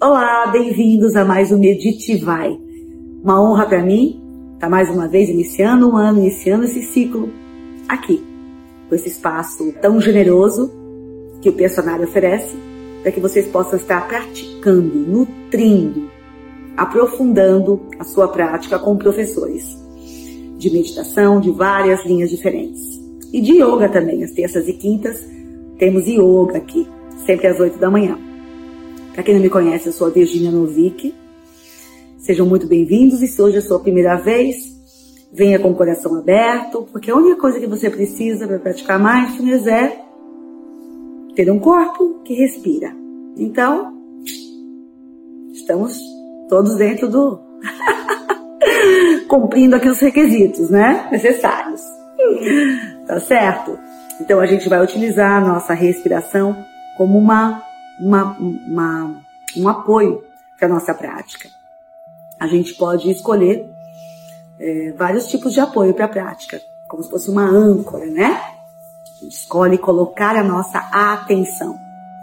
Olá, bem-vindos a mais um Medite Vai. Uma honra para mim estar mais uma vez iniciando um ano, iniciando esse ciclo aqui, com esse espaço tão generoso que o personagem oferece, para que vocês possam estar praticando, nutrindo, aprofundando a sua prática com professores de meditação de várias linhas diferentes. E de yoga também, às terças e quintas temos yoga aqui, sempre às oito da manhã. Para quem não me conhece, eu sou a Virginia Novick. Sejam muito bem-vindos e se hoje é a sua primeira vez, venha com o coração aberto, porque a única coisa que você precisa para praticar mindfulness é ter um corpo que respira. Então, estamos todos dentro do cumprindo aqui os requisitos, né? Necessários. Tá certo? Então a gente vai utilizar a nossa respiração como uma uma, uma, um apoio para nossa prática. A gente pode escolher é, vários tipos de apoio para a prática, como se fosse uma âncora, né? A gente escolhe colocar a nossa atenção.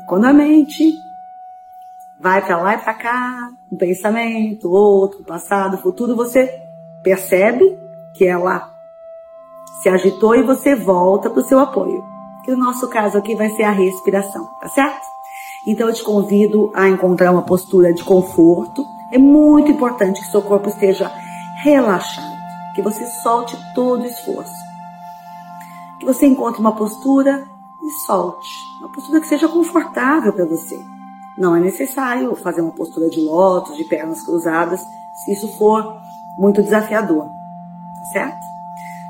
Quando a mente vai para lá e para cá, um pensamento, outro, passado, futuro, você percebe que ela se agitou e você volta para o seu apoio. Que no nosso caso aqui vai ser a respiração, tá certo? Então eu te convido a encontrar uma postura de conforto. É muito importante que seu corpo esteja relaxado, que você solte todo o esforço. Que você encontre uma postura e solte. Uma postura que seja confortável para você. Não é necessário fazer uma postura de lótus, de pernas cruzadas, se isso for muito desafiador, tá certo?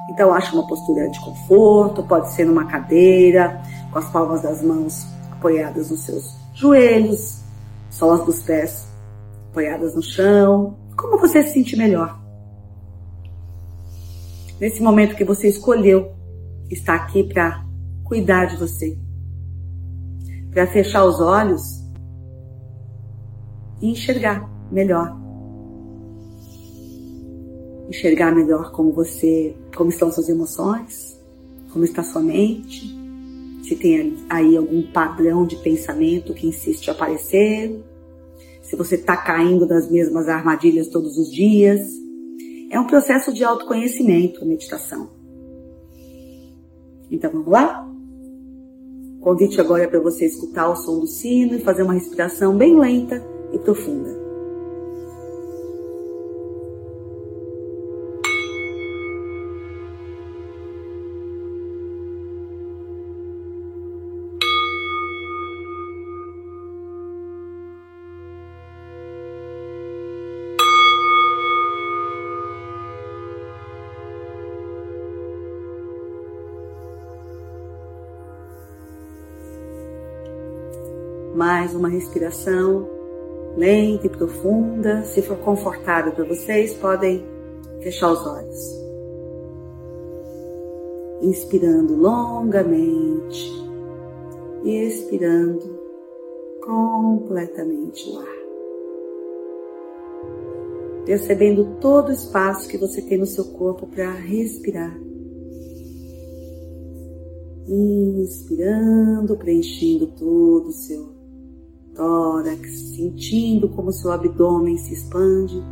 Então acho uma postura de conforto, pode ser numa cadeira, com as palmas das mãos apoiadas nos seus joelhos, solas dos pés apoiadas no chão, como você se sente melhor. Nesse momento que você escolheu estar aqui para cuidar de você, para fechar os olhos e enxergar melhor. Enxergar melhor como você, como estão suas emoções, como está sua mente, se tem aí algum padrão de pensamento que insiste em aparecer, se você está caindo nas mesmas armadilhas todos os dias. É um processo de autoconhecimento a meditação. Então vamos lá? O convite agora é para você escutar o som do sino e fazer uma respiração bem lenta e profunda. Mais uma respiração lenta e profunda. Se for confortável para vocês, podem fechar os olhos. Inspirando longamente e expirando completamente o ar. Percebendo todo o espaço que você tem no seu corpo para respirar. Inspirando, preenchendo todo o seu tórax, sentindo como seu abdômen se expande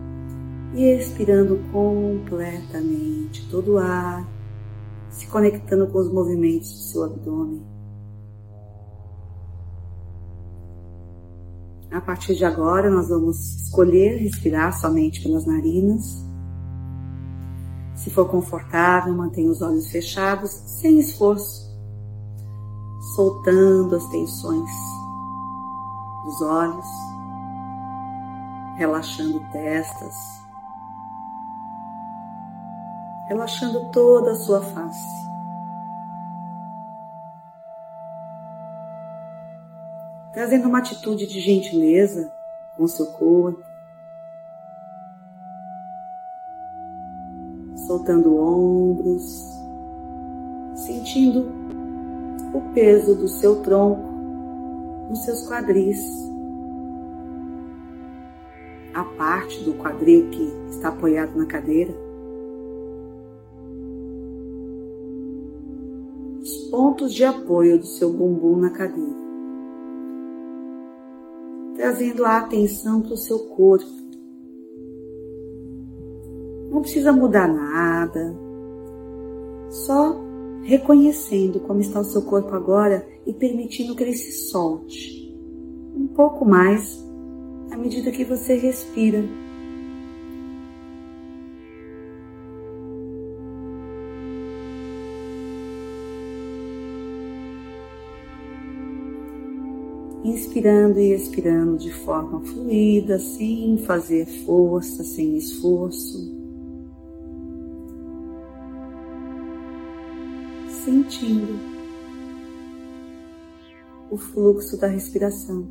e expirando completamente todo o ar, se conectando com os movimentos do seu abdômen. A partir de agora, nós vamos escolher respirar somente pelas narinas. Se for confortável, mantenha os olhos fechados, sem esforço, soltando as tensões os olhos, relaxando testas, relaxando toda a sua face. Trazendo uma atitude de gentileza com seu corpo, soltando ombros, sentindo o peso do seu tronco nos seus quadris. A parte do quadril que está apoiado na cadeira. Os pontos de apoio do seu bumbum na cadeira. Trazendo a atenção para o seu corpo não precisa mudar nada. Só reconhecendo como está o seu corpo agora e permitindo que ele se solte um pouco mais à medida que você respira. Inspirando e expirando de forma fluida, sem fazer força, sem esforço. Sentindo o fluxo da respiração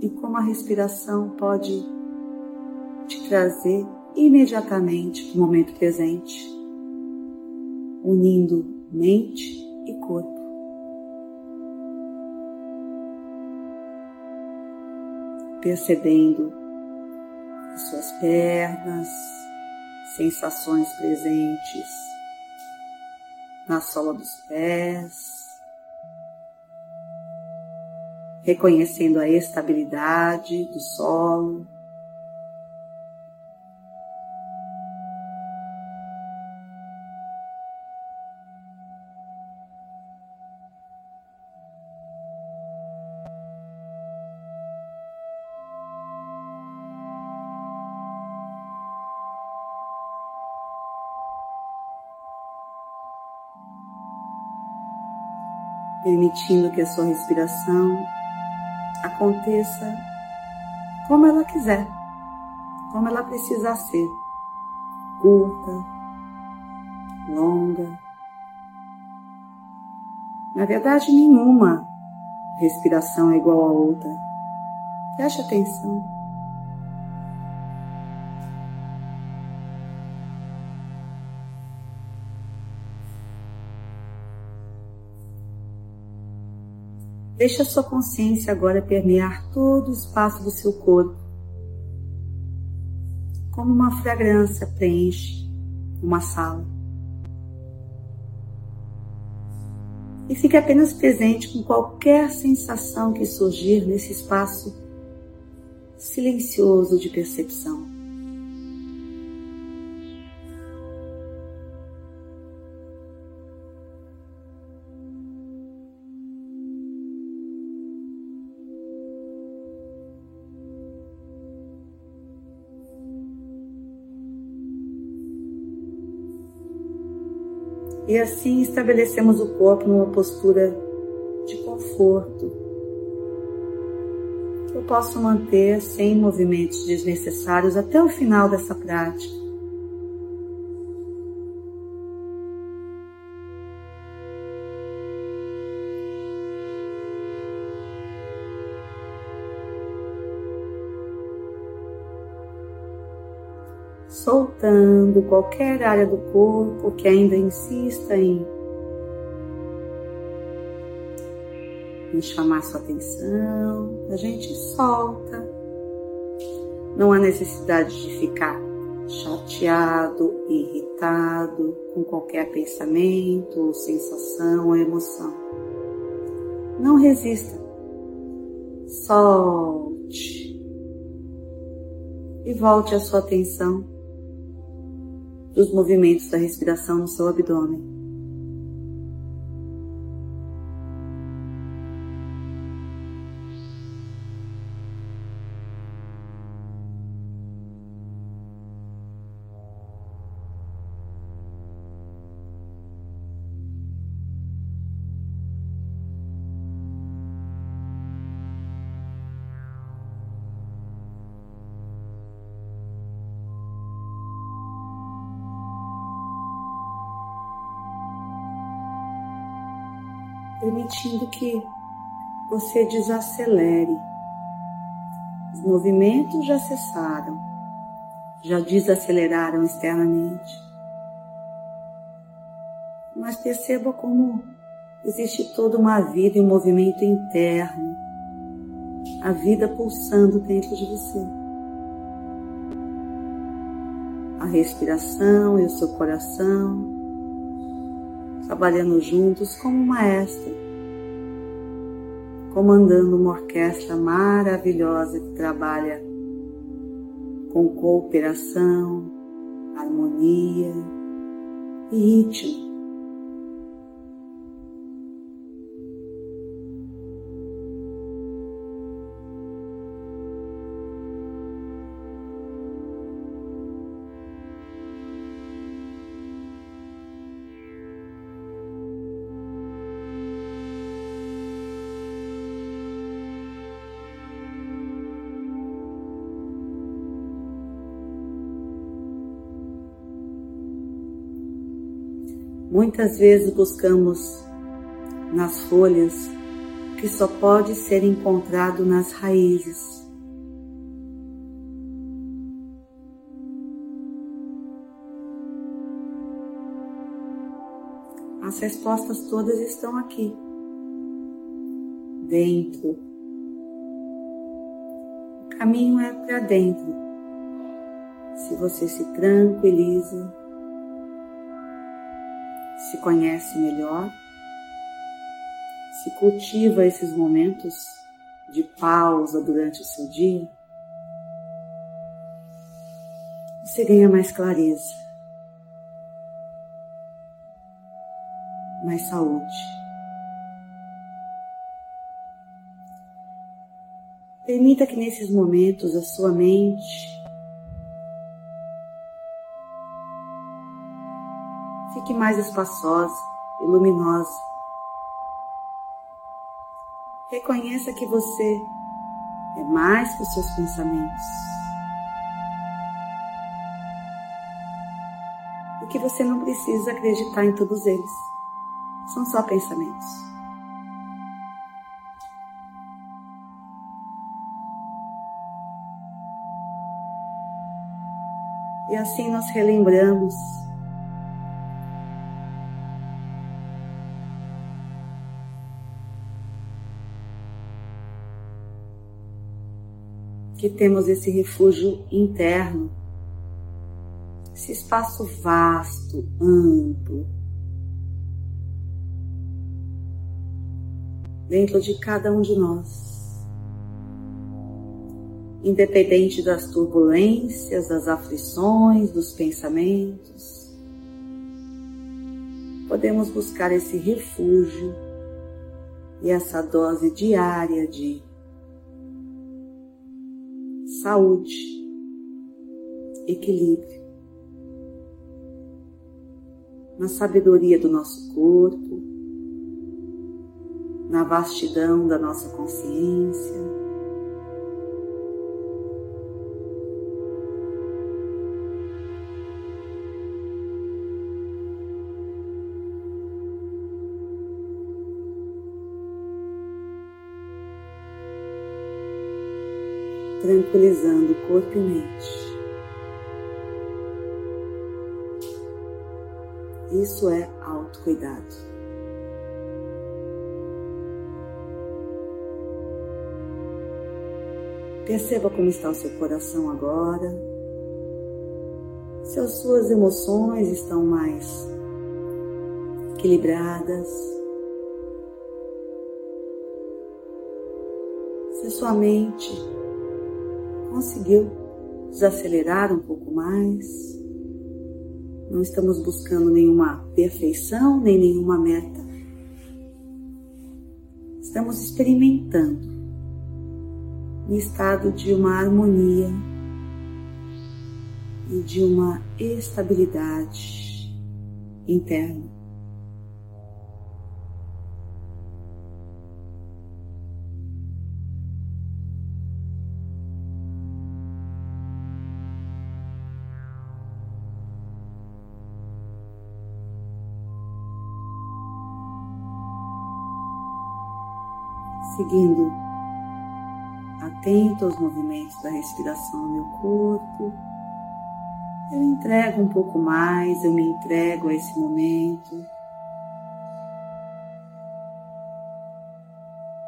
e como a respiração pode te trazer imediatamente para o momento presente, unindo mente e corpo. Percebendo as suas pernas, sensações presentes na sola dos pés, reconhecendo a estabilidade do solo. Permitindo que a sua respiração aconteça como ela quiser, como ela precisar ser, curta, longa. Na verdade, nenhuma respiração é igual a outra. Preste atenção. Deixe a sua consciência agora permear todo o espaço do seu corpo, como uma fragrância preenche uma sala. E fique apenas presente com qualquer sensação que surgir nesse espaço silencioso de percepção. E assim estabelecemos o corpo numa postura de conforto. Eu posso manter sem movimentos desnecessários até o final dessa prática. Soltando qualquer área do corpo que ainda insista em, em chamar sua atenção. A gente solta. Não há necessidade de ficar chateado, irritado com qualquer pensamento, sensação ou emoção. Não resista. Solte. E volte a sua atenção dos movimentos da respiração no seu abdômen. Permitindo que você desacelere. Os movimentos já cessaram, já desaceleraram externamente. Mas perceba como existe toda uma vida em movimento interno, a vida pulsando dentro de você. A respiração e o seu coração trabalhando juntos como maestro, comandando uma orquestra maravilhosa que trabalha com cooperação, harmonia e ritmo. Muitas vezes buscamos nas folhas que só pode ser encontrado nas raízes. As respostas todas estão aqui, dentro. O caminho é para dentro. Se você se tranquiliza, se conhece melhor, se cultiva esses momentos de pausa durante o seu dia, você ganha mais clareza, mais saúde. Permita que nesses momentos a sua mente fique mais espaçosa e luminosa. Reconheça que você é mais que os seus pensamentos. E que você não precisa acreditar em todos eles. São só pensamentos. E assim nós relembramos que temos esse refúgio interno, esse espaço vasto, amplo, dentro de cada um de nós. Independente das turbulências, das aflições, dos pensamentos, podemos buscar esse refúgio e essa dose diária de saúde, equilíbrio, na sabedoria do nosso corpo, na vastidão da nossa consciência. Tranquilizando corpo e mente. Isso é autocuidado. Perceba como está o seu coração agora. Se as suas emoções estão mais equilibradas. Se sua mente conseguiu desacelerar um pouco mais. Não estamos buscando nenhuma perfeição nem nenhuma meta. Estamos experimentando um estado de uma harmonia e de uma estabilidade interna. Seguindo atento aos movimentos da respiração no meu corpo, eu entrego um pouco mais, eu me entrego a esse momento.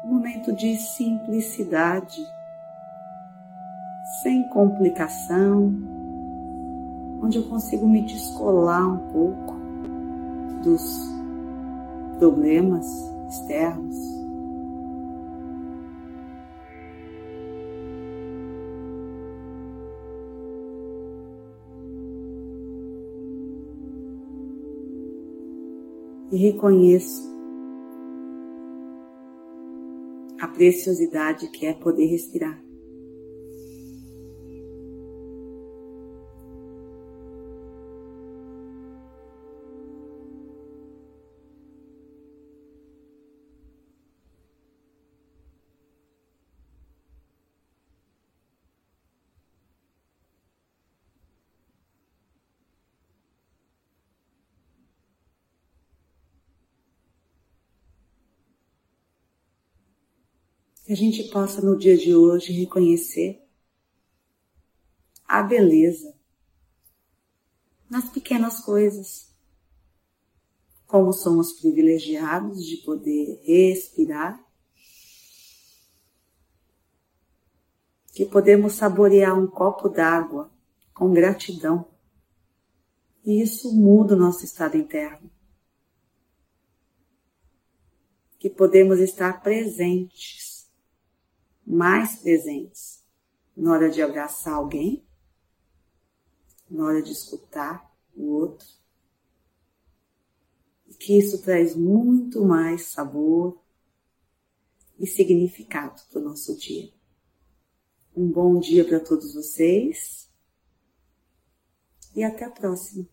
Um momento de simplicidade, sem complicação, onde eu consigo me descolar um pouco dos problemas externos. E reconheço a preciosidade que é poder respirar. Que a gente possa no dia de hoje reconhecer a beleza nas pequenas coisas. Como somos privilegiados de poder respirar, que podemos saborear um copo d'água com gratidão. E isso muda o nosso estado interno. Que podemos estar presentes mais presentes na hora de abraçar alguém, na hora de escutar o outro. E que isso traz muito mais sabor e significado para o nosso dia. Um bom dia para todos vocês e até a próxima.